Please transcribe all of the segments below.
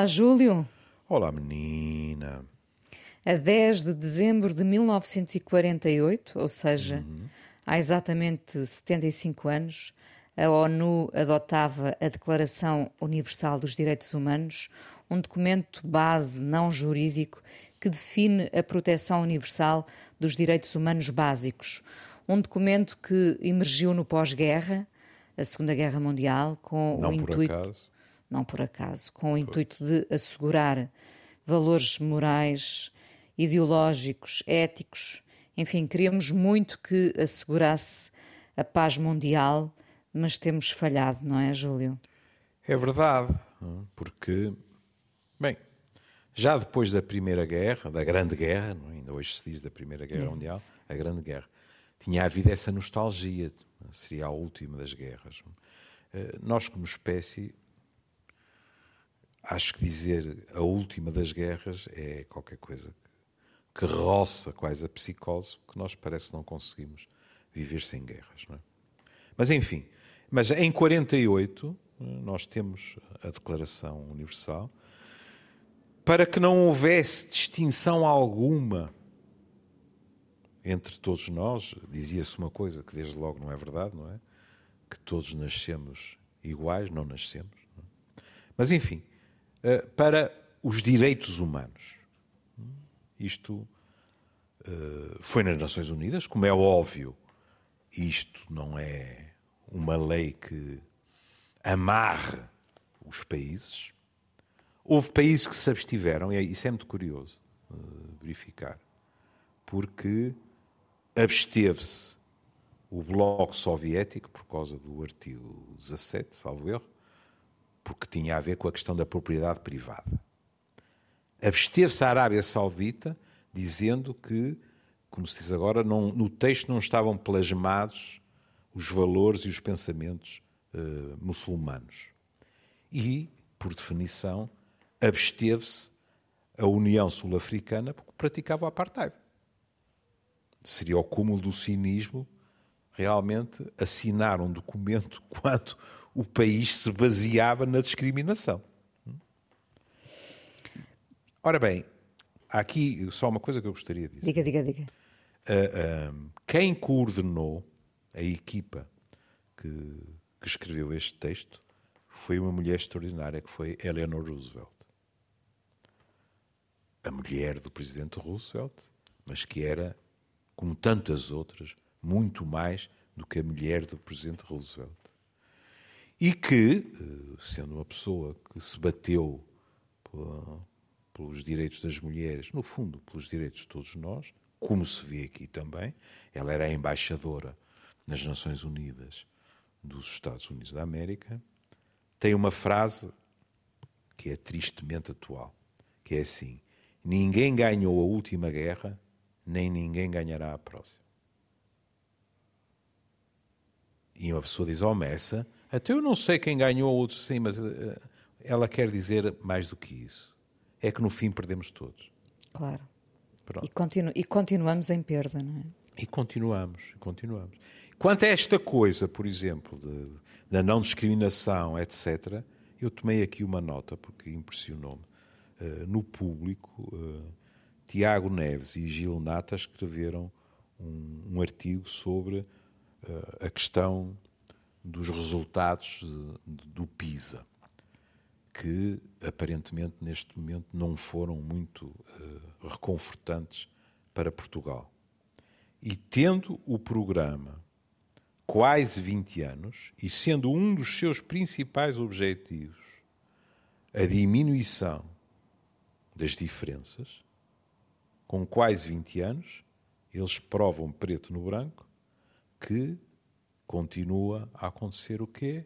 Olá, Júlio. Olá, menina. A 10 de dezembro de 1948, ou seja, uhum. há exatamente 75 anos, a ONU adotava a Declaração Universal dos Direitos Humanos, um documento base não jurídico que define a proteção universal dos direitos humanos básicos. Um documento que emergiu no pós-guerra, a Segunda Guerra Mundial, com não o intuito. Acaso. Não por acaso, com o intuito de assegurar valores morais, ideológicos, éticos. Enfim, queríamos muito que assegurasse a paz mundial mas temos falhado, não é, Júlio? É verdade, porque, bem, já depois da Primeira Guerra, da Grande Guerra, é? ainda hoje se diz da Primeira Guerra. Mundial, a Grande Guerra, tinha havido essa nostalgia, seria a última das guerras. Eh, nós, como espécie, acho que dizer a última das guerras é qualquer coisa que, que roça quase a psicose, que nós parece não conseguimos viver sem guerras. É? Mas, enfim, mas em 48, nós temos a Declaração Universal, para que não houvesse distinção alguma entre todos nós, dizia-se uma coisa que desde logo não é verdade, não é? Que todos nascemos iguais, não nascemos. Não é? Mas, enfim, eh, para os direitos humanos. Isto eh, foi nas Nações Unidas, como é óbvio, isto não é uma lei que amarre os países. Houve países que se abstiveram, e isso é muito curioso uh, verificar, porque absteve-se o Bloco Soviético, por causa do artigo 17, salvo erro, porque tinha a ver com a questão da propriedade privada. Absteve-se a Arábia Saudita, dizendo que, como se diz agora, não, no texto não estavam plasmados os valores e os pensamentos uh, muçulmanos. E, por definição, absteve-se a União Sul-Africana porque praticava o apartheid. Seria o cúmulo do cinismo realmente assinar um documento quando o país se baseava na discriminação. Ora bem, há aqui só uma coisa que eu gostaria de dizer. Diga, diga, diga. Uh, quem coordenou a equipa que, que escreveu este texto foi uma mulher extraordinária, que foi Eleanor Roosevelt. A mulher do presidente Roosevelt, mas que era, como tantas outras, muito mais do que a mulher do presidente Roosevelt. E que, eh, sendo uma pessoa que se bateu pelos direitos das mulheres, no fundo, pelos direitos de todos nós, como se vê aqui também, ela era a embaixadora nas Nações Unidas dos Estados Unidos da América, tem uma frase que é tristemente atual, que é assim: ninguém ganhou a última guerra, nem ninguém ganhará a próxima. E uma pessoa diz, oh Messa, até eu não sei quem ganhou a outra, sim, mas uh, ela quer dizer mais do que isso. É que no fim perdemos todos. Claro. E, continu e continuamos em perda, não é? E continuamos, continuamos. Quanto a esta coisa, por exemplo, de, da não discriminação, etc., eu tomei aqui uma nota porque impressionou-me. Uh, no público, uh, Tiago Neves e Gil Nata escreveram um, um artigo sobre uh, a questão dos resultados do PISA, que aparentemente neste momento não foram muito reconfortantes para Portugal. E tendo o programa quase 20 anos e sendo um dos seus principais objetivos a diminuição das diferenças, com quase 20 anos, eles provam preto no branco que continua a acontecer o quê?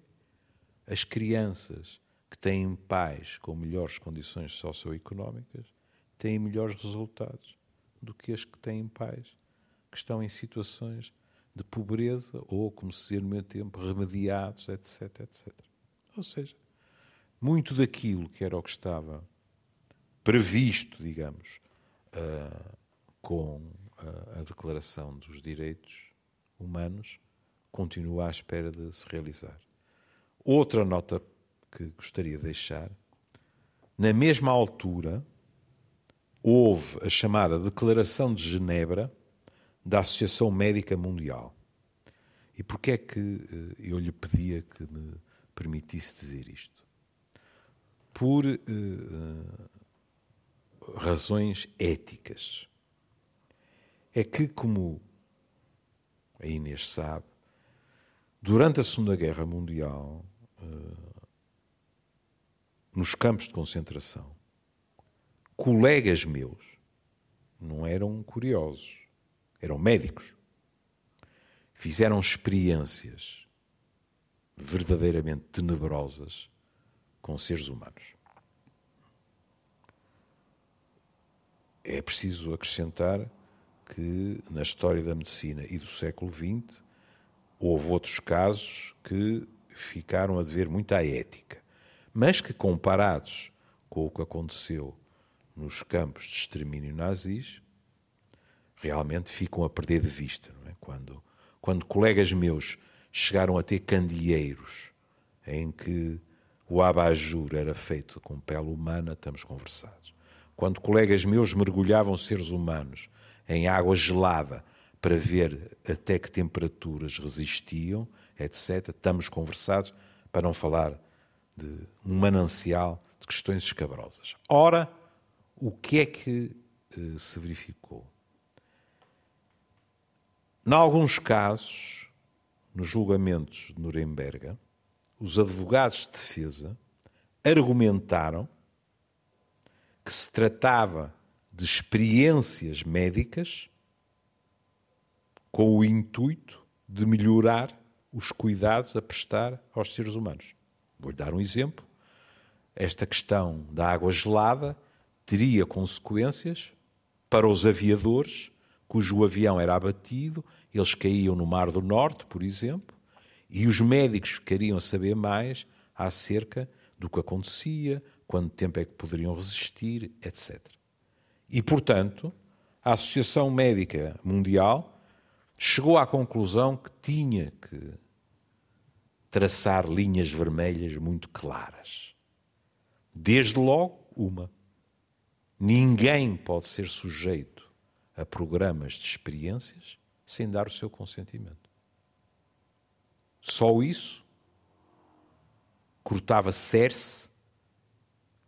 As crianças que têm pais com melhores condições socioeconómicas têm melhores resultados do que as que têm pais que estão em situações de pobreza ou, como se dizia no meu tempo, remediados, etc, etc. Ou seja, muito daquilo que era o que estava previsto, digamos, uh, com a, a Declaração dos Direitos Humanos, continua à espera de se realizar. Outra nota que gostaria de deixar na mesma altura, houve a chamada Declaração de Genebra da Associação Médica Mundial. E porquê é que eh, eu lhe pedia que me permitisse dizer isto? Por uh, razões éticas. É que, como a Inês sabe, durante a Segunda Guerra Mundial, uh, nos campos de concentração, colegas meus não eram curiosos, eram médicos. Fizeram experiências verdadeiramente tenebrosas com seres humanos. É preciso acrescentar que na história da medicina e do século XX houve outros casos que ficaram a dever muito à ética mas que, comparados com o que aconteceu nos campos de extermínio nazis, realmente ficam a perder de vista. É? Quando, quando colegas meus chegaram a ter candeeiros em que o abajur era feito com pele humana, estamos conversados. Quando colegas meus mergulhavam seres humanos em água gelada para ver até que temperaturas resistiam, etc., estamos conversados, para não falar de um manancial de questões escabrosas. Ora, o que é que eh, se verificou? Em alguns casos, nos julgamentos de Nuremberg, os advogados de defesa argumentaram que se tratava de experiências médicas com o intuito de melhorar os cuidados a prestar aos seres humanos. Vou-lhe dar um exemplo. Esta questão da água gelada teria consequências para os aviadores cujo avião era abatido, eles caíam no Mar do Norte, por exemplo, e os médicos ficariam a saber mais acerca do que acontecia, quanto tempo é que poderiam resistir, etc. E, portanto, a Associação Médica Mundial chegou à conclusão que tinha que traçar linhas vermelhas muito claras. Desde logo, uma. Ninguém pode ser sujeito a programas de experiências sem dar o seu consentimento. Só isso cortava cerce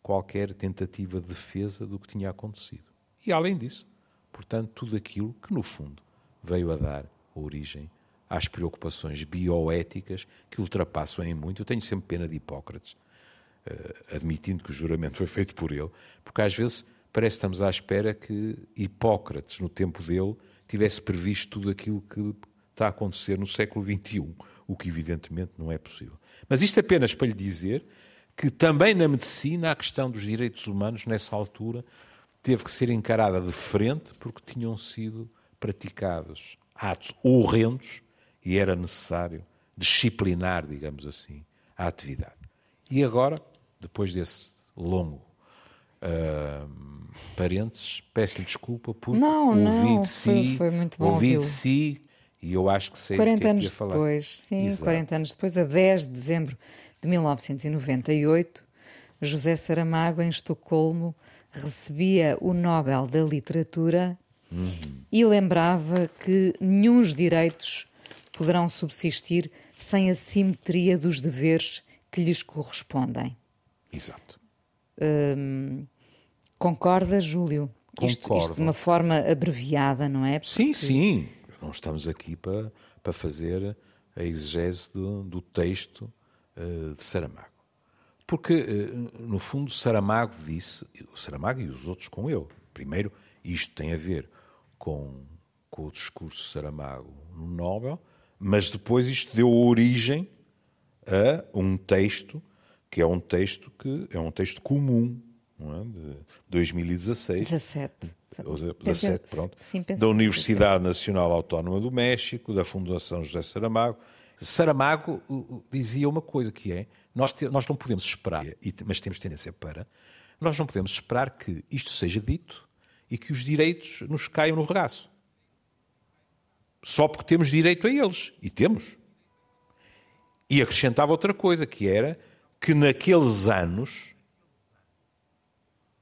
qualquer tentativa de defesa do que tinha acontecido. E além disso, portanto, tudo aquilo que no fundo veio a dar origem às preocupações bioéticas que ultrapassam em muito. Eu tenho sempre pena de Hipócrates, eh, admitindo que o juramento foi feito por ele, porque às vezes parece que estamos à espera que Hipócrates, no tempo dele, tivesse previsto tudo aquilo que está a acontecer no século XXI, o que evidentemente não é possível. Mas isto apenas para lhe dizer que também na medicina a questão dos direitos humanos, nessa altura, teve que ser encarada de frente porque tinham sido praticados atos horrendos e era necessário disciplinar, digamos assim, a atividade. E agora, depois desse longo uh, parênteses, peço-lhe desculpa por não, ouvi não, de si, foi, foi muito bom ouvi de si e eu acho que sei 40 que é anos que depois, sim, Exato. 40 anos depois, a 10 de dezembro de 1998, José Saramago, em Estocolmo, recebia o Nobel da Literatura uhum. e lembrava que nenhum direitos poderão subsistir sem a simetria dos deveres que lhes correspondem. Exato. Hum, concorda, Júlio? Isto, isto, de uma forma abreviada, não é? Porque... Sim, sim. Não estamos aqui para, para fazer a exegese do, do texto uh, de Saramago. Porque, uh, no fundo, Saramago disse, o Saramago e os outros com ele, primeiro, isto tem a ver com, com o discurso de Saramago no Nobel, mas depois isto deu origem a um texto que é um texto que é um texto comum é? de 2016 17, 17 pronto. Sim, da Universidade Nacional Autónoma do México da Fundação José Saramago. Saramago dizia uma coisa que é nós, te, nós não podemos esperar mas temos tendência para nós não podemos esperar que isto seja dito e que os direitos nos caiam no regaço só porque temos direito a eles. E temos. E acrescentava outra coisa, que era que naqueles anos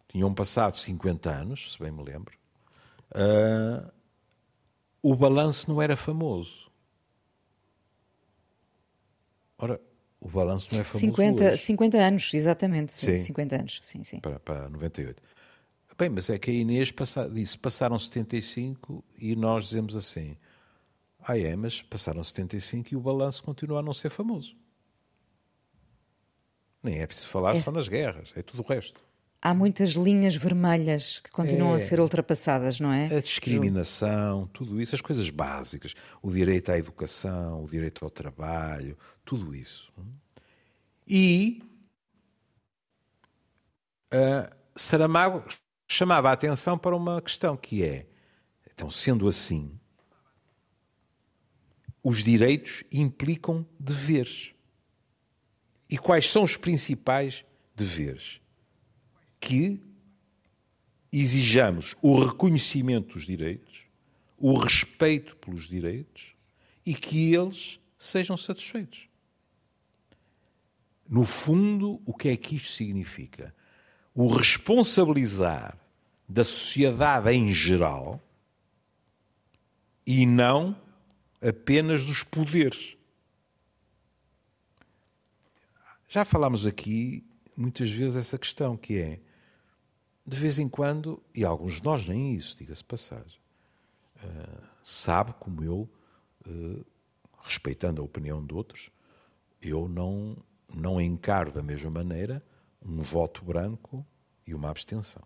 tinham passado 50 anos, se bem me lembro, uh, o balanço não era famoso. Ora, o balanço não é famoso 50, hoje. 50 anos, exatamente. Sim. 50 anos, sim, sim. Para, para 98. Bem, mas é que a Inês passa, disse, passaram 75 e nós dizemos assim, ah é, mas passaram 75 e o balanço continua a não ser famoso. Nem é preciso falar É. só nas guerras, é tudo o resto. Há muitas linhas vermelhas que continuam É. a ser ultrapassadas, não é? A discriminação, tudo isso, as coisas básicas, o direito à educação, o direito ao trabalho, tudo isso. E ah, Saramago chamava a atenção para uma questão que é, então, sendo assim, os direitos implicam deveres. E quais são os principais deveres? Que exijamos o reconhecimento dos direitos, o respeito pelos direitos e que eles sejam satisfeitos. No fundo, o que é que isto significa? O responsabilizar da sociedade em geral e não apenas dos poderes. Já falámos aqui muitas vezes essa questão que é de vez em quando, e alguns de nós nem isso, diga-se passagem, uh, sabe como eu, uh, respeitando a opinião de outros, eu não, não encaro da mesma maneira um voto branco e uma abstenção.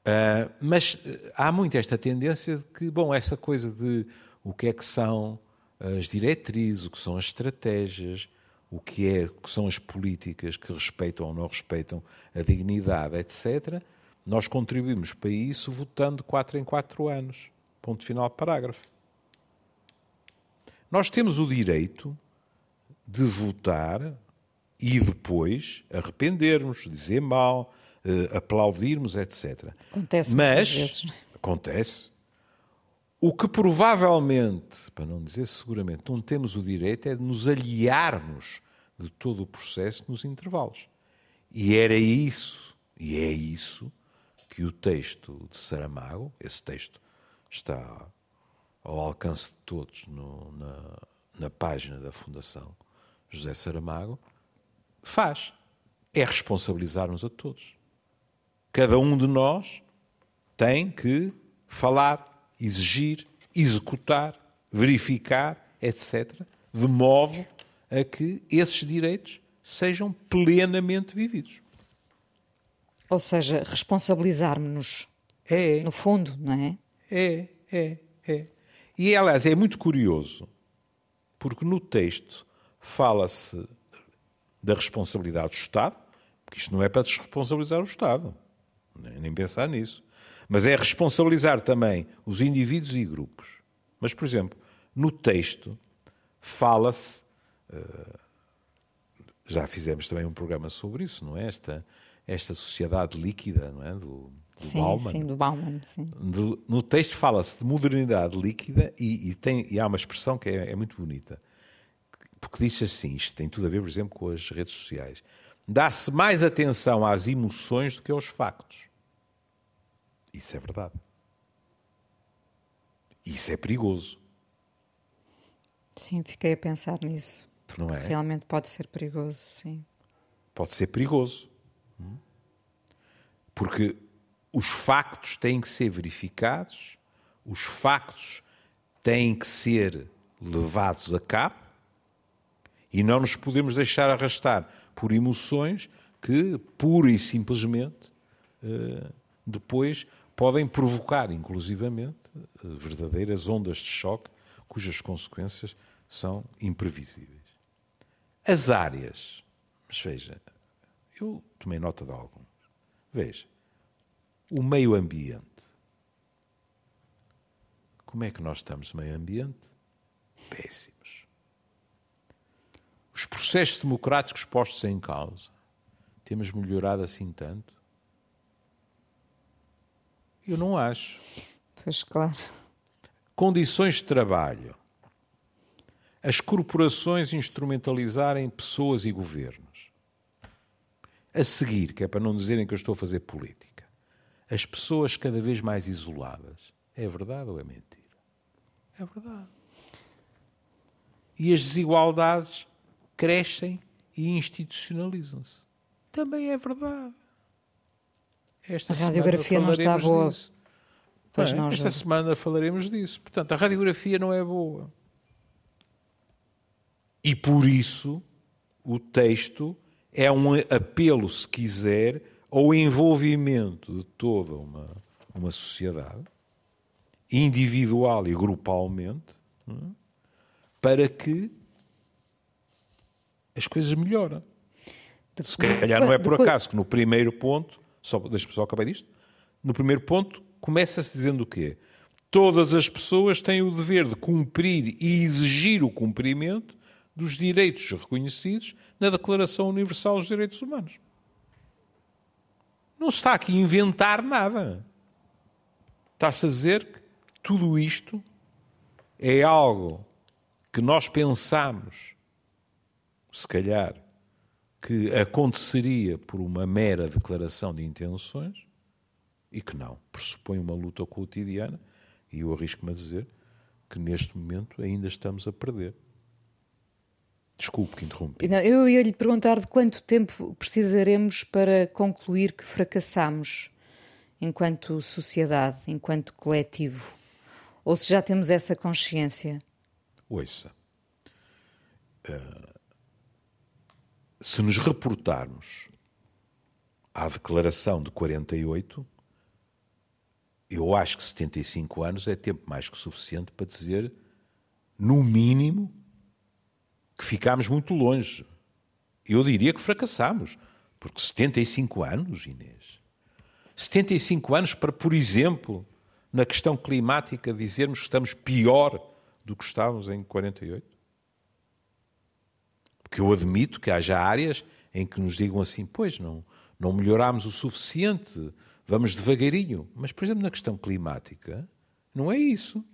Uh, mas há muito esta tendência de que, bom, essa coisa de o que é que são as diretrizes, o que são as estratégias, o que, é, o que são as políticas que respeitam ou não respeitam a dignidade, etc., nós contribuímos para isso votando quatro em quatro anos. Ponto final, parágrafo. Nós temos o direito de votar e depois arrependermos, dizer mal, uh, aplaudirmos, etc. Acontece Mas, vezes. acontece. O que provavelmente, para não dizer seguramente, não temos o direito é de nos aliarmos de todo o processo nos intervalos. E era isso, e é isso, que o texto de Saramago, esse texto está ao alcance de todos no, na, na página da Fundação José Saramago, faz. É responsabilizar-nos a todos. Cada um de nós tem que falar, exigir, executar, verificar, etc., de modo a que esses direitos sejam plenamente vividos. Ou seja, responsabilizarmos-nos, É, no fundo, não é? é, é, é. E, aliás, é muito curioso, porque no texto fala-se da responsabilidade do Estado, porque isto não é para desresponsabilizar o Estado, nem pensar nisso. Mas é responsabilizar também os indivíduos e grupos. Mas, por exemplo, no texto fala-se. eh, já fizemos também um programa sobre isso, não é? Esta, esta sociedade líquida, não é? Do, do sim, Bauman. sim, do Bauman, sim. Do- no texto fala-se de modernidade líquida e, e tem, e há uma expressão que é, é muito bonita. Porque diz assim, isto tem tudo a ver, por exemplo, com as redes sociais. Dá-se mais atenção às emoções do que aos factos. Isso é verdade. Isso é perigoso, Sim, fiquei a pensar nisso. não é? Realmente pode ser perigoso, sim. Pode ser perigoso. Hum? Porque os factos têm que ser verificados, os factos têm que ser levados a cabo e não nos podemos deixar arrastar por emoções que, pura e simplesmente, eh, depois podem provocar, inclusivamente, eh, verdadeiras ondas de choque cujas consequências são imprevisíveis. As áreas, mas veja, eu tomei nota de alguns. Veja, o meio ambiente. Como é que nós estamos no meio ambiente? Péssimos. Os processos democráticos postos em causa. Temos melhorado assim tanto? Eu não acho. Pois claro. Condições de trabalho. As corporações instrumentalizarem pessoas e governos. a seguir, que é para não dizerem que eu estou a fazer política, as pessoas cada vez mais isoladas, é verdade ou é mentira? É verdade. E as desigualdades crescem e institucionalizam-se. Também é verdade. Esta a radiografia não está boa. Disso. Pois Bem, esta semana falaremos disso. Portanto, a radiografia não é boa. E por isso o texto é um apelo, se quiser, ao envolvimento de toda uma, uma sociedade, individual e grupalmente, é? para que as coisas melhorem. Se calhar não é por acaso que no primeiro ponto, só, deixa-me só acabar isto, no primeiro ponto começa-se dizendo o quê? Todas as pessoas têm o dever de cumprir e exigir o cumprimento dos direitos reconhecidos na Declaração Universal dos Direitos Humanos. Não se está aqui a inventar nada. Está-se a dizer que tudo isto é algo que nós pensamos, se calhar, que aconteceria por uma mera declaração de intenções e que não. Pressupõe uma luta cotidiana e eu arrisco-me a dizer que neste momento ainda estamos a perder. Desculpe que interrompi. Eu ia lhe perguntar de quanto tempo precisaremos para concluir que fracassamos enquanto sociedade, enquanto coletivo. Ou se já temos essa consciência? Ouça. Uh, se nos reportarmos à declaração de 48, eu acho que 75 anos é tempo mais que suficiente para dizer, no mínimo, que ficámos muito longe. Eu diria que fracassámos, porque 75 anos, Inês. 75 anos para, por exemplo, na questão climática, dizermos que estamos pior do que estávamos em 48? Porque eu admito que haja áreas em que nos digam assim, pois não, não melhorámos o suficiente, vamos devagarinho. Mas, por exemplo, na questão climática, não é isso.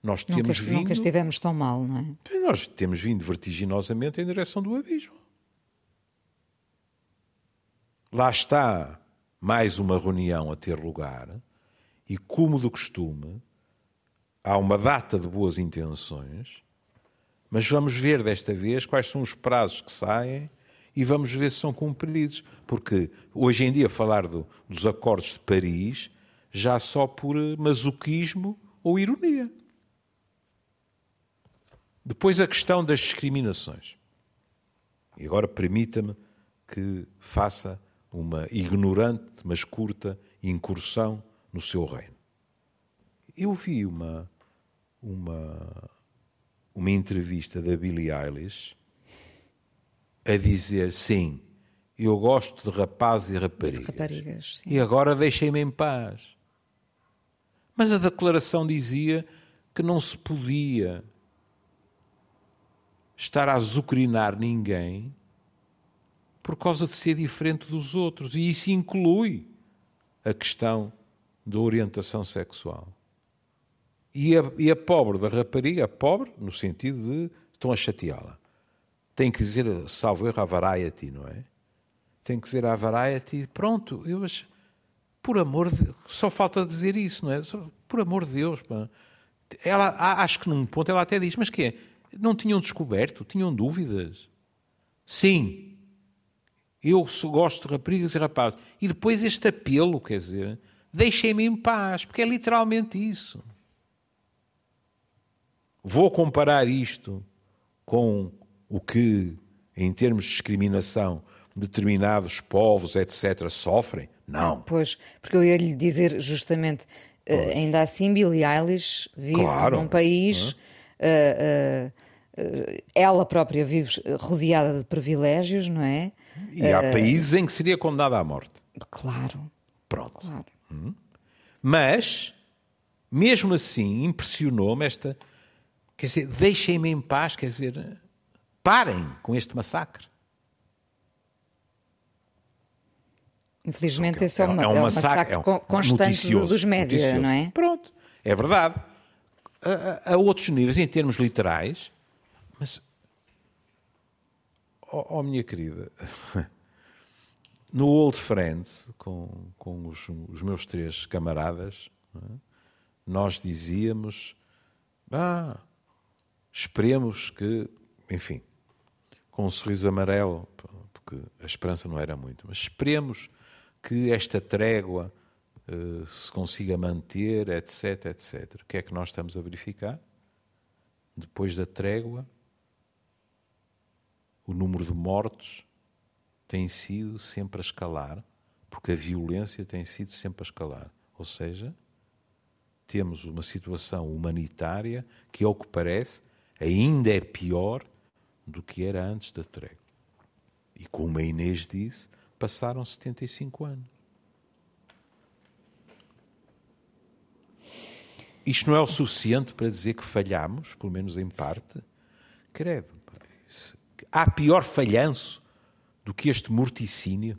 Nós temos nunca, vindo, nunca estivemos tão mal, não é? Nós temos vindo vertiginosamente em direção do abismo. Lá está mais uma reunião a ter lugar e, como do costume, há uma data de boas intenções, mas vamos ver desta vez quais são os prazos que saem e vamos ver se são cumpridos. Porque hoje em dia falar do, dos acordos de Paris já só por masoquismo ou ironia. Depois a questão das discriminações. E agora permita-me que faça uma ignorante, mas curta, incursão no seu reino. Eu vi uma, uma, uma entrevista da Billie Eilish a dizer: sim, eu gosto de rapazes e raparigas. De raparigas e agora deixem-me em paz. Mas a declaração dizia que não se podia estar a azucrinar ninguém por causa de ser diferente dos outros. E isso inclui a questão da orientação sexual. E a, e a pobre da rapariga, a pobre, no sentido de estão a chateá-la, tem que dizer, salvo erro, a variety, não é? Tem que dizer a variety, pronto, eu acho, por amor de só falta dizer isso, não é? Por amor de Deus, pá. Ela, acho que num ponto ela até diz, mas que é? Não tinham descoberto? Tinham dúvidas? Sim. Eu gosto de raparigas e rapazes. E depois este apelo, quer dizer, deixem-me em paz, porque é literalmente isso. Vou comparar isto com o que, em termos de discriminação, determinados povos, etc., sofrem? Não. Pois, porque eu ia lhe dizer justamente, uh, ainda assim, Billie Eilish vive claro. num país. Uh, uh, ela própria vive rodeada de privilégios, não é? E há países em que seria condenada à morte. Claro. Pronto. Claro. Hum. Mas, mesmo assim, impressionou-me esta. Quer dizer, deixem-me em paz, quer dizer, parem com este massacre. Infelizmente, esse é, uma, é um, é um massacre, é um constante dos médias, não é? Pronto, é verdade. A, a, outros níveis, em termos literais, mas, oh, oh minha querida, no Old Friends, com, com os, os meus três camaradas, é? nós dizíamos: ah, esperemos que, enfim, com um sorriso amarelo, porque a esperança não era muito, mas esperemos que esta trégua uh, se consiga manter, etc, etc. O que é que nós estamos a verificar? Depois da trégua, o número de mortos tem sido sempre a escalar, porque a violência tem sido sempre a escalar. Ou seja, temos uma situação humanitária que, ao que parece, ainda é pior do que era antes da trégua. E como a Inês disse, passaram 75 anos. Isto não é o suficiente para dizer que falhamos, pelo menos em parte? Credo. Há pior falhanço do que este morticínio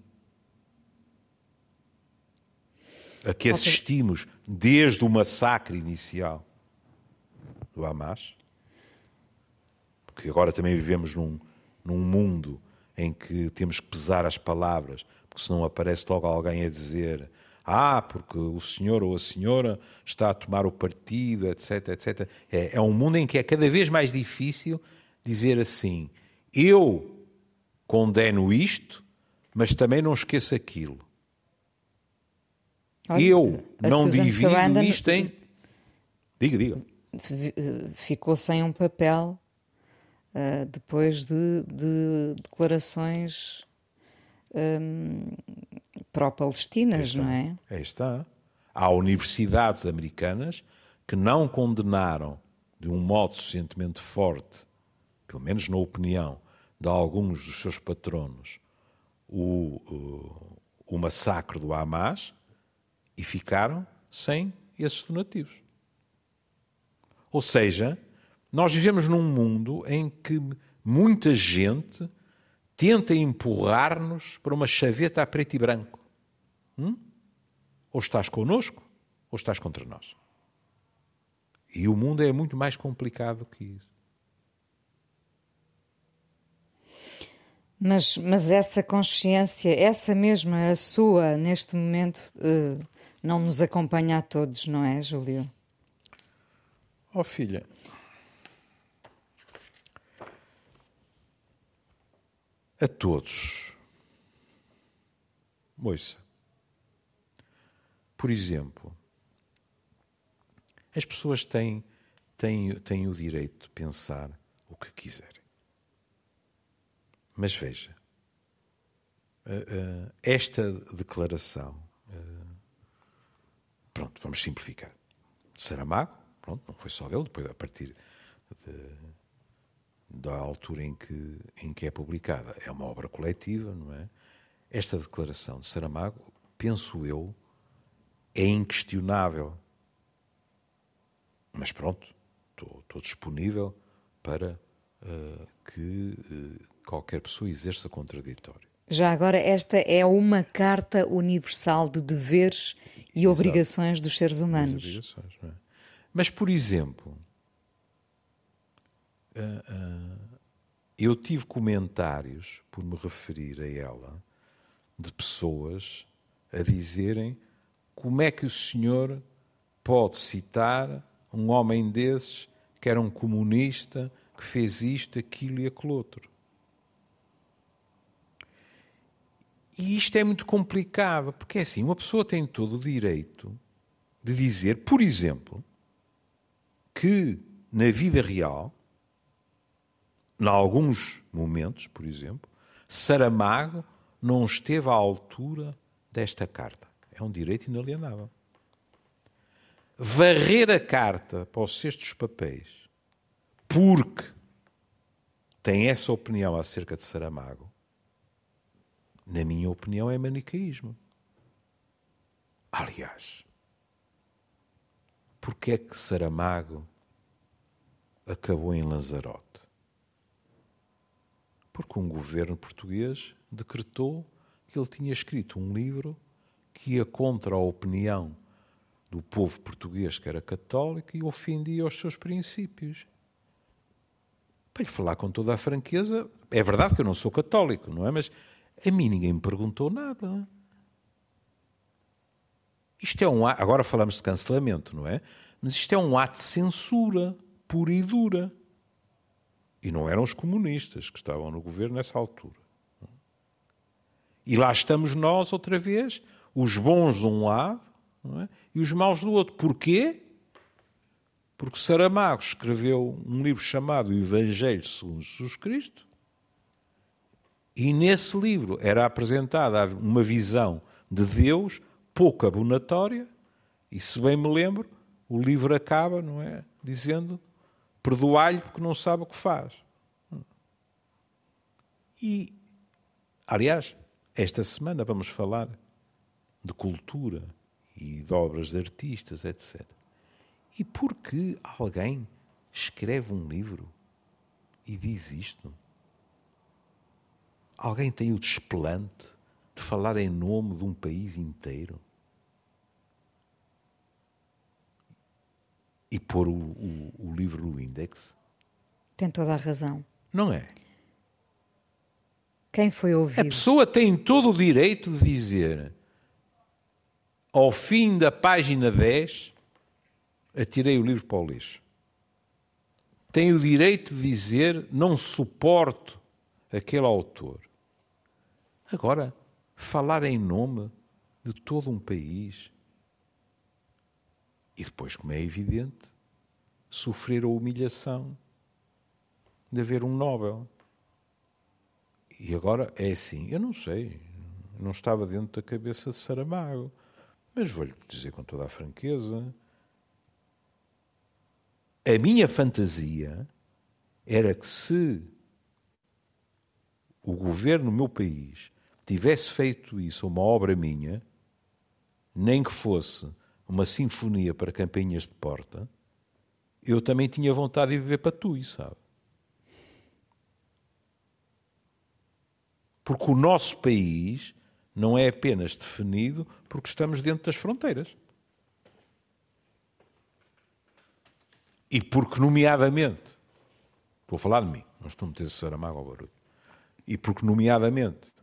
a que assistimos desde o massacre inicial do Hamas, porque agora também vivemos num, num mundo em que temos que pesar as palavras, porque senão aparece logo alguém a dizer ah, porque o senhor ou a senhora está a tomar o partido, etc, etc. É, é um mundo em que é cada vez mais difícil dizer assim, eu condeno isto, mas também não esqueço aquilo. Olha, eu não Susan divido Sarandon isto em. Diga, diga. Ficou sem um papel uh, depois de, de declarações um, pró-palestinas, não é? Aí está. Há universidades americanas que não condenaram de um modo suficientemente forte, pelo menos na opinião, de alguns dos seus patronos o, o, o massacre do Hamas e ficaram sem esses donativos. Ou seja, nós vivemos num mundo em que muita gente tenta empurrar-nos para uma chaveta a preto e branco. Hum? Ou estás connosco, ou estás contra nós. E o mundo é muito mais complicado que isso. Mas, mas essa consciência, essa mesma, a sua, neste momento, uh, não nos acompanha a todos, não é, Júlio? Oh, filha. A todos. Moça. Por exemplo, as pessoas têm, têm, têm o direito de pensar o que quiserem. Mas veja, eh, eh, esta declaração, eh, pronto, vamos simplificar. Saramago, pronto, não foi só dele, depois a partir de, da altura em que, em que é publicada, é uma obra coletiva, não é? Esta declaração de Saramago, penso eu, é inquestionável. Mas pronto, estou, estou disponível para uh, que uh, qualquer pessoa exerça contraditório. Já agora, esta é uma carta universal de deveres e Exato. obrigações dos seres humanos. É? Mas, por exemplo, eu tive comentários, por me referir a ela, de pessoas a dizerem como é que o senhor pode citar um homem desses que era um comunista, que fez isto, aquilo e aquilo outro. E isto é muito complicado, porque é assim, uma pessoa tem todo o direito de dizer, por exemplo, que na vida real, em alguns momentos, por exemplo, Saramago não esteve à altura desta carta. É um direito inalienável. Varrer a carta para os cestos papéis porque tem essa opinião acerca de Saramago na minha opinião, é manicaísmo. Aliás, porque é que Saramago acabou em Lanzarote? Porque um governo português decretou que ele tinha escrito um livro que ia contra a opinião do povo português que era católico e ofendia os seus princípios. Para lhe falar com toda a franqueza, é verdade que eu não sou católico, não é? Mas A mim ninguém me perguntou nada. Isto é um ato, agora falamos de cancelamento, não é? Mas isto é um ato de censura pura e dura. E não eram os comunistas que estavam no governo nessa altura. E lá estamos nós outra vez, os bons de um lado é? e os maus do outro. Porquê? Porque Saramago escreveu um livro chamado O Evangelho segundo Jesus Cristo, e nesse livro era apresentada uma visão de Deus pouco abonatória, e se bem me lembro, o livro acaba, não é? Dizendo: perdoai-lhe porque não sabe o que faz. E, aliás, esta semana vamos falar de cultura e de obras de artistas, etc. E por que alguém escreve um livro e diz isto? Alguém tem o desplante de falar em nome de um país inteiro? E pôr o, o, o livro no índex? Tem toda a razão. Não é? Quem foi ouvido? A pessoa tem todo o direito de dizer, ao fim da página 10, atirei o livro para o lixo. Tem o direito de dizer, não suporto aquele autor. Agora, falar em nome de todo um país e depois, como é evidente, sofrer a humilhação de haver um Nobel. E agora é assim, eu não sei, não estava dentro da cabeça de Saramago, mas vou-lhe dizer com toda a franqueza, a minha fantasia era que se o governo do meu país tivesse feito isso, uma obra minha, nem que fosse uma sinfonia para campainhas de porta, eu também tinha vontade de viver para tu, sabe? Porque o nosso país não é apenas definido porque estamos dentro das fronteiras. E porque, nomeadamente, estou a falar de mim, não estou a meter Saramago ao barulho, e porque, nomeadamente,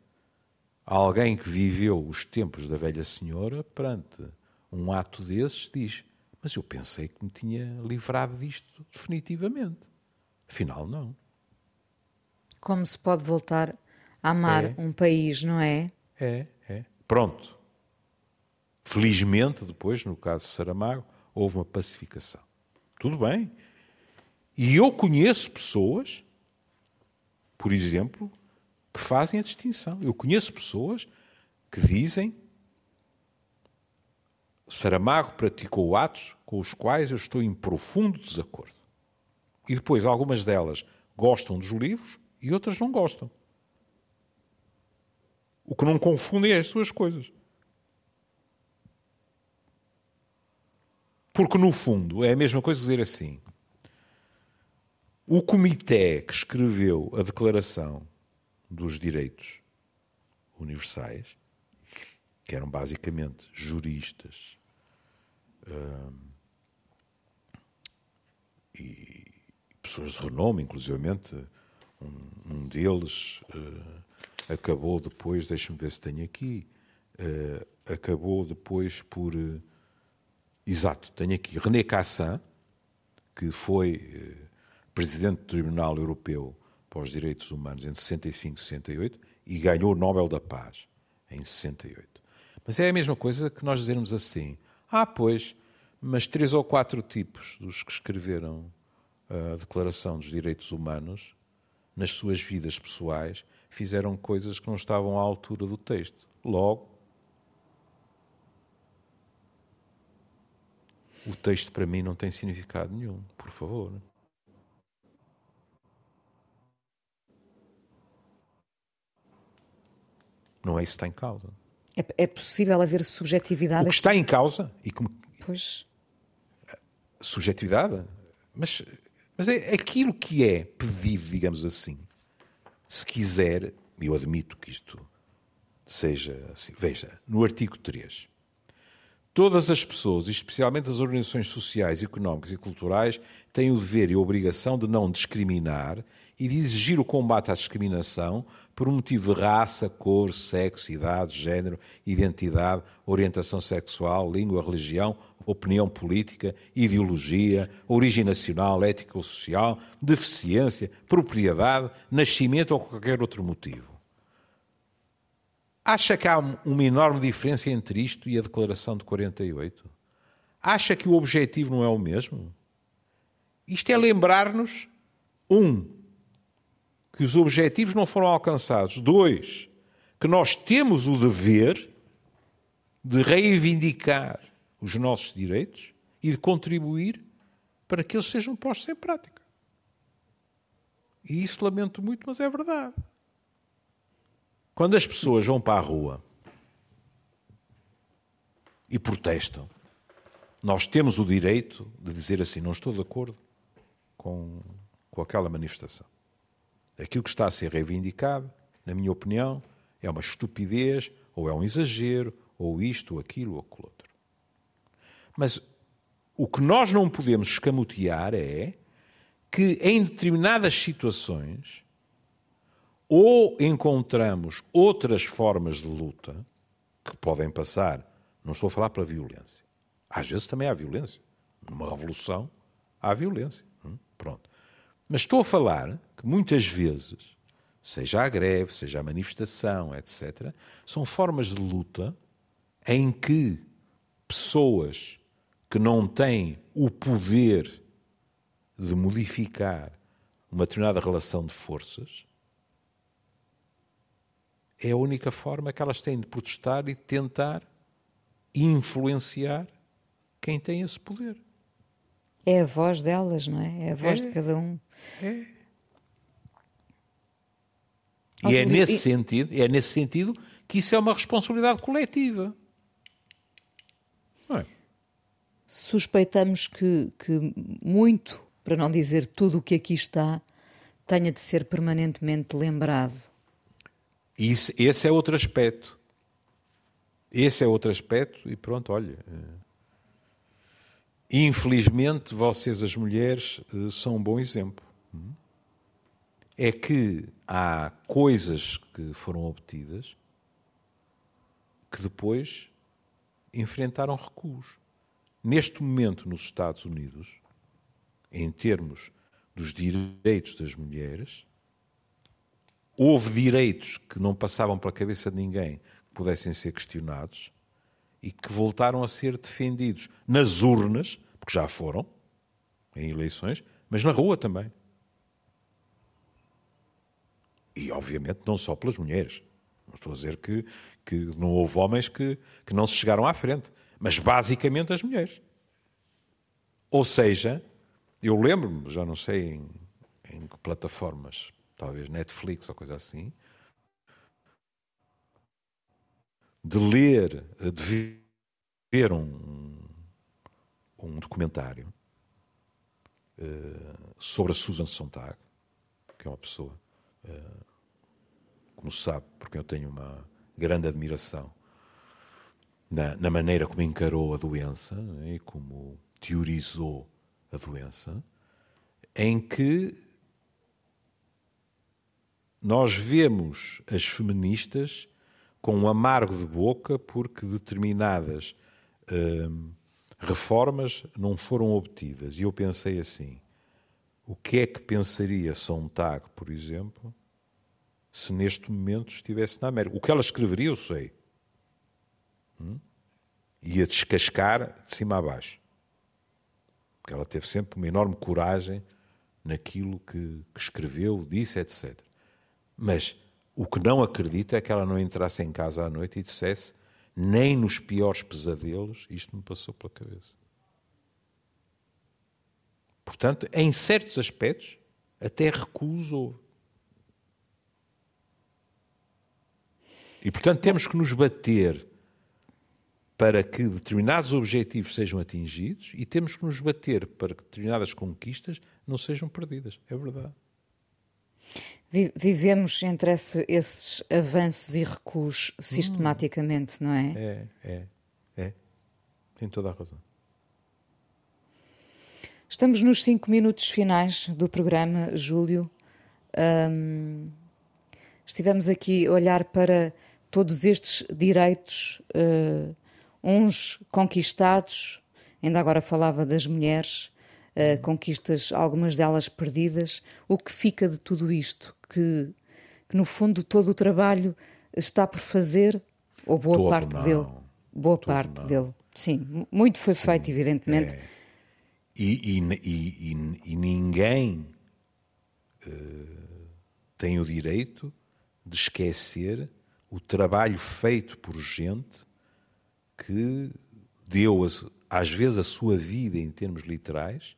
Alguém que viveu os tempos da velha senhora, perante um ato desses, diz: Mas eu pensei que me tinha livrado disto definitivamente. Afinal, não. Como se pode voltar a amar é. um país, não é? É, é. Pronto. Felizmente, depois, no caso de Saramago, houve uma pacificação. Tudo bem. E eu conheço pessoas, por exemplo, que fazem a distinção. Eu conheço pessoas que dizem Saramago praticou atos com os quais eu estou em profundo desacordo. E depois algumas delas gostam dos livros e outras não gostam. O que não confundem é as suas coisas. Porque, no fundo, é a mesma coisa dizer assim: o comitê que escreveu a declaração dos direitos universais, que eram basicamente juristas hum, e pessoas de renome, inclusivamente um, um deles uh, acabou depois, deixa-me ver se tenho aqui, uh, acabou depois por. Uh, exato, tenho aqui René Cassin, que foi presidente do Tribunal Europeu para os Direitos Humanos em 65, 68 e ganhou o Nobel da Paz em 68. Mas é a mesma coisa que nós dizermos assim: ah, pois, mas três ou quatro tipos dos que escreveram a Declaração dos Direitos Humanos, nas suas vidas pessoais, fizeram coisas que não estavam à altura do texto. Logo, o texto para mim não tem significado nenhum, por favor. Não é isso que está em causa. É, é possível haver subjetividade? O que está em causa, e como... Pois. Subjetividade? Mas, mas é aquilo que é pedido, digamos assim. Se quiser, eu admito que isto seja assim. Veja, no artigo 3. Todas as pessoas, especialmente as organizações sociais, económicas e culturais, têm o dever e a obrigação de não discriminar e de exigir o combate à discriminação por um motivo de raça, cor, sexo, idade, género, identidade, orientação sexual, língua, religião, opinião política, ideologia, origem nacional, ética ou social, deficiência, propriedade, nascimento ou qualquer outro motivo. Acha que há uma enorme diferença entre isto e a Declaração de 48? Acha que o objetivo não é o mesmo? Isto é lembrar-nos, um, que os objetivos não foram alcançados. Dois, que nós temos o dever de reivindicar os nossos direitos e de contribuir para que eles sejam postos em prática. E isso lamento muito, mas é verdade. Quando as pessoas vão para a rua e protestam, nós temos o direito de dizer assim: não estou de acordo com, com aquela manifestação. Aquilo que está a ser reivindicado, na minha opinião, é uma estupidez, ou é um exagero, ou isto, ou aquilo, ou aquilo outro. Mas o que nós não podemos escamotear é que em determinadas situações ou encontramos outras formas de luta que podem passar, não estou a falar para a violência. Às vezes também há violência. Numa revolução há violência. Hum? Pronto. Mas estou a falar que muitas vezes, seja a greve, seja a manifestação, etc., são formas de luta em que pessoas que não têm o poder de modificar uma determinada relação de forças é a única forma que elas têm de protestar e de tentar influenciar quem tem esse poder. É a voz delas, não é? É a voz é, de cada um. É. E é nesse, sentido, é nesse sentido que isso é uma responsabilidade coletiva. É? Suspeitamos que, que muito, para não dizer tudo o que aqui está, tenha de ser permanentemente lembrado. Isso, esse é outro aspecto. Esse é outro aspecto, e pronto, olha. Infelizmente, vocês, as mulheres, eh, são um bom exemplo. É que há coisas que foram obtidas que depois enfrentaram recuos. Neste momento, nos Estados Unidos, em termos dos direitos das mulheres, houve direitos que não passavam pela cabeça de ninguém que pudessem ser questionados e que voltaram a ser defendidos nas urnas, porque já foram, em eleições, mas na rua também. E, obviamente, não só pelas mulheres. Não estou a dizer que, que não houve homens que, que não se chegaram à frente, mas basicamente as mulheres. Ou seja, eu lembro-me, já não sei em, em que plataformas, talvez Netflix ou coisa assim, de ler, de ver um, um documentário uh, sobre a Susan Sontag, que é uma pessoa, uh, como sabe, porque eu tenho uma grande admiração na, na maneira como encarou a doença né, e como teorizou a doença, em que nós vemos as feministas com um amargo de boca porque determinadas hum, reformas não foram obtidas. E eu pensei assim: o que é que pensaria Sontag, por exemplo, se neste momento estivesse na América? O que ela escreveria, eu sei. Hum? Ia descascar de cima a baixo. Porque ela teve sempre uma enorme coragem naquilo que, que escreveu, disse, etc. Mas o que não acredito é que ela não entrasse em casa à noite e dissesse, nem nos piores pesadelos, isto me passou pela cabeça. Portanto, em certos aspectos, até recuso E, portanto, temos que nos bater para que determinados objetivos sejam atingidos e temos que nos bater para que determinadas conquistas não sejam perdidas. É verdade. Vivemos entre esse, esses avanços e recuos sistematicamente, hum. não é? É, é, é. Tem toda a razão. Estamos nos cinco minutos finais do programa, Júlio. Um, estivemos aqui a olhar para todos estes direitos, uh, uns conquistados, ainda agora falava das mulheres, uh, conquistas, algumas delas perdidas. O que fica de tudo isto? Que, que no fundo todo o trabalho está por fazer, ou boa Todo parte não. dele. Boa Todo parte não. dele. Sim, muito foi feito, evidentemente. É. E, e, e, e- ninguém eh, tem o direito de esquecer o trabalho feito por gente que deu, às vezes, a sua vida em termos literais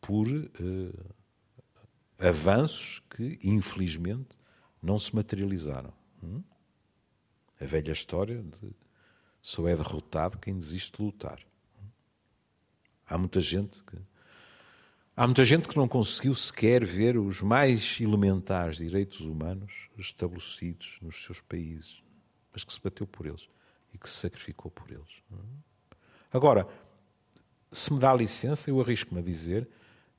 por eh, avanços que, infelizmente, não se materializaram. Hum? A velha história de só é derrotado quem desiste de lutar. Há muita gente que há muita gente que não conseguiu sequer ver os mais elementares direitos humanos estabelecidos nos seus países, mas que se bateu por eles e que se sacrificou por eles. Agora, se me dá licença, eu arrisco-me a dizer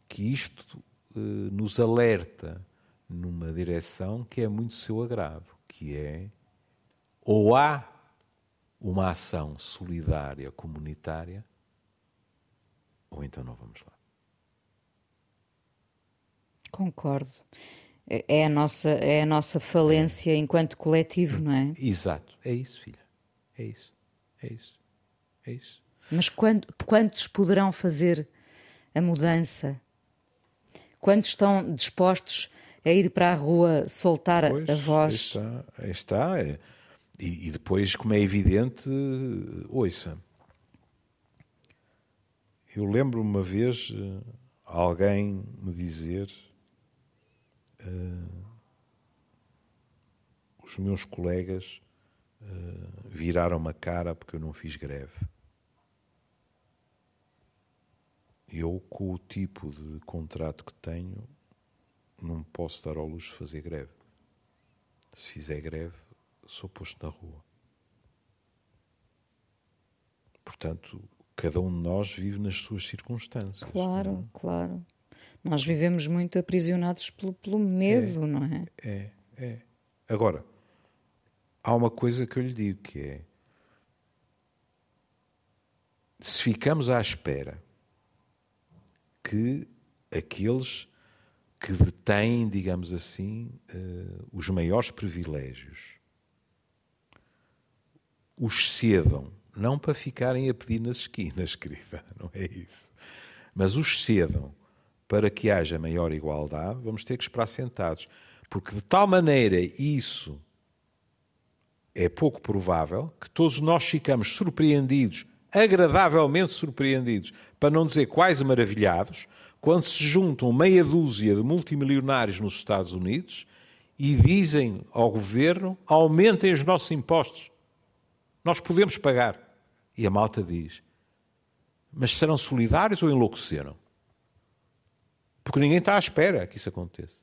que isto eh, nos alerta numa direção que é muito seu agrado, que é ou há uma ação solidária comunitária, ou então não vamos lá. Concordo. É é a nossa, é a nossa falência enquanto coletivo, não é? Exato, é isso, filha. É isso. É isso. É isso. Mas quando- quantos poderão fazer a mudança? Quantos estão dispostos a ir para a rua soltar a- Pois, a aí voz? está, aí está. é. E, e depois, como é evidente, ouça. Eu lembro uma vez eh, alguém me dizer eh, os meus colegas eh, viraram uma cara porque eu não fiz greve. Eu, com o tipo de contrato que tenho, não posso dar ao luxo de fazer greve. Se fizer greve, sou posto na rua. Portanto, cada um de nós vive nas suas circunstâncias. Claro, claro. Nós vivemos muito aprisionados pelo, pelo medo, não é? É, é. Agora, há uma coisa que eu lhe digo que é se ficamos à espera que aqueles que detêm, digamos assim, eh, os maiores privilégios os cedam, não para ficarem a pedir nas esquinas, querida, não é isso. Mas os cedam para que haja maior igualdade, vamos ter que esperar sentados. Porque de tal maneira isso é pouco provável que todos nós ficamos surpreendidos, agradavelmente surpreendidos, para não dizer quase maravilhados, quando se juntam meia dúzia de multimilionários nos Estados Unidos e dizem ao governo: aumentem os nossos impostos. Nós podemos pagar. E a malta diz: mas serão solidários ou enlouqueceram? Porque ninguém está à espera que isso aconteça.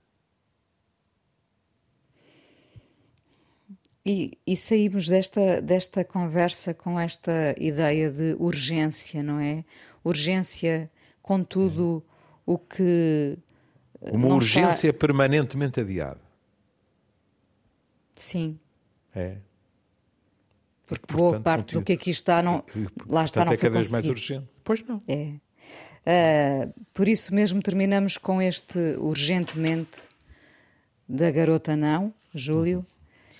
E, e saímos desta, desta conversa com esta ideia de urgência, não é? Urgência com tudo o que. Uma não urgência permanentemente adiada. Está... Sim, É. porque E, boa portanto, parte do que aqui está, não, que, lá está, portanto, não é foi cada vez mais urgente. Pois não. É. Ah, por isso mesmo terminamos com este urgentemente da garota não, Júlio,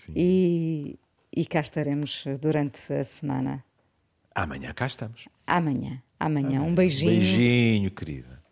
Sim. e, e cá estaremos durante a semana. Amanhã cá estamos. Amanhã, amanhã. Um beijinho. Beijinho, querida.